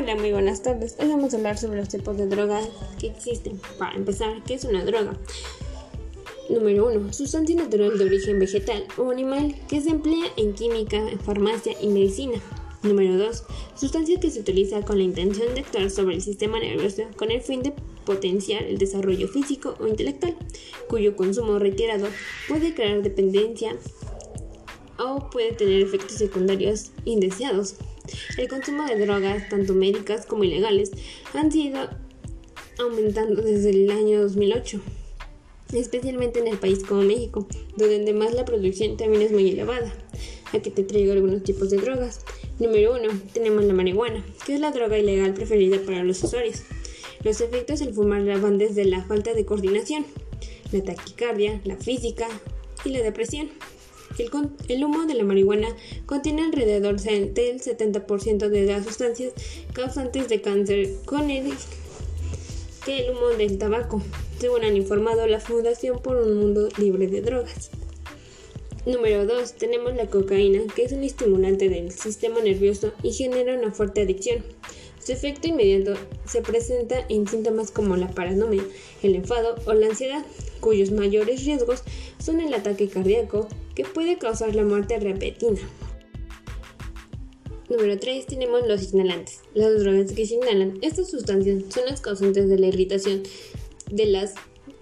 Hola, muy buenas tardes. Hoy vamos a hablar sobre los tipos de drogas que existen. Para empezar, ¿qué es una droga? Número 1. Sustancia natural de origen vegetal o animal que se emplea en química, farmacia y medicina. Número 2. Sustancia que se utiliza con la intención de actuar sobre el sistema nervioso con el fin de potenciar el desarrollo físico o intelectual, cuyo consumo retirado puede crear dependencia o puede tener efectos secundarios indeseados. El consumo de drogas, tanto médicas como ilegales, han sido aumentando desde el año 2008, especialmente en el país como México, donde además la producción también es muy elevada. Aquí te traigo algunos tipos de drogas. Número 1. Tenemos la marihuana, que es la droga ilegal preferida para los usuarios. Los efectos al fumar van desde la falta de coordinación, la taquicardia, la física y la depresión. El, humo de la marihuana contiene alrededor del 70% de las sustancias causantes de cáncer con el que el humo del tabaco, según han informado la Fundación por un Mundo Libre de Drogas. Número 2. Tenemos la cocaína, que es un estimulante del sistema nervioso y genera una fuerte adicción. Su efecto inmediato se presenta en síntomas como la paranoia, el enfado o la ansiedad, cuyos mayores riesgos son el ataque cardíaco, que puede causar la muerte repentina. Número 3 tenemos los inhalantes. Las drogas que se inhalan, estas sustancias son las causantes de la irritación de las,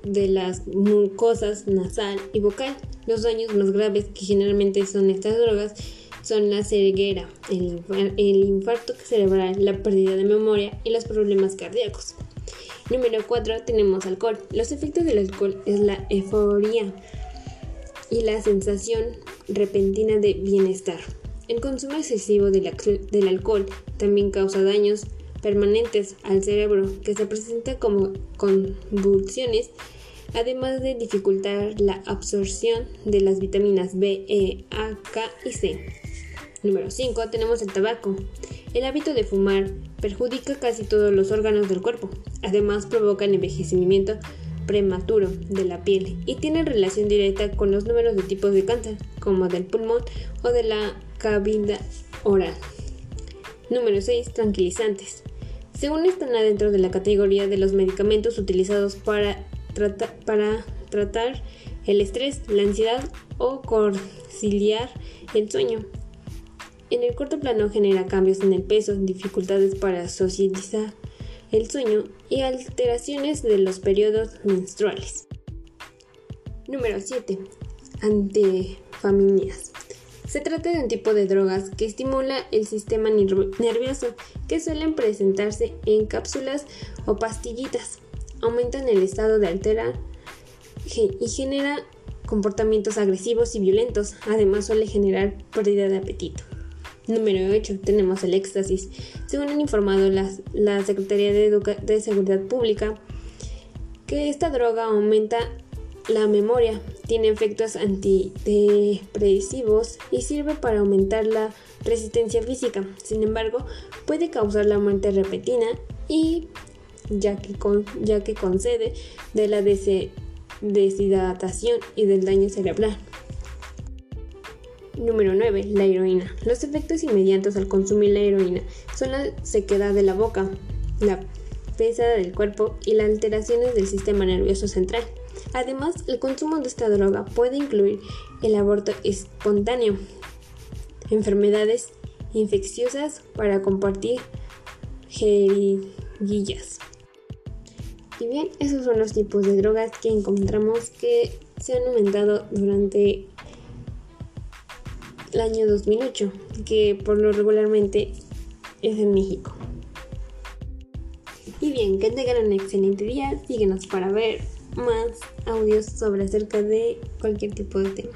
de las mucosas nasal y vocal. Los daños más graves que generalmente son estas drogas son la ceguera, el, infarto cerebral, la pérdida de memoria y los problemas cardíacos. Número 4 tenemos alcohol. Los efectos del alcohol es la euforia y la sensación repentina de bienestar. El consumo excesivo del, alcohol también causa daños permanentes al cerebro que se presenta como convulsiones, además de dificultar la absorción de las vitaminas B, E, A, K y C. Número 5 tenemos el tabaco. El hábito de fumar perjudica casi todos los órganos del cuerpo. Además provoca el envejecimiento prematuro de la piel y tiene relación directa con los números de tipos de cáncer, como del pulmón o de la cavidad oral. Número 6. Tranquilizantes. Según están adentro de la categoría de los medicamentos utilizados para, para tratar el estrés, la ansiedad o conciliar el sueño. En el corto plano genera cambios en el peso, dificultades para socializar el sueño y alteraciones de los periodos menstruales. Número 7. Antefaminias. Se trata de un tipo de drogas que estimula el sistema nervioso que suelen presentarse en cápsulas o pastillitas. Aumentan el estado de altera y genera comportamientos agresivos y violentos. Además suele generar pérdida de apetito. Número 8. Tenemos el éxtasis. Según han informado la Secretaría de, Seguridad Pública, que esta droga aumenta la memoria, tiene efectos antidepresivos y sirve para aumentar la resistencia física. Sin embargo, puede causar la muerte repentina y ya que, ya que concede de la deshidratación y del daño cerebral. Número 9. La heroína. Los efectos inmediatos al consumir la heroína son la sequedad de la boca, la pesada del cuerpo y las alteraciones del sistema nervioso central. Además, el consumo de esta droga puede incluir el aborto espontáneo, enfermedades infecciosas para compartir jeriguillas. Y bien, esos son los tipos de drogas que encontramos que se han aumentado durante el año 2008, que por lo regularmente es en México. Y bien, que tengan un excelente día, síguenos para ver más audios sobre acerca de cualquier tipo de tema.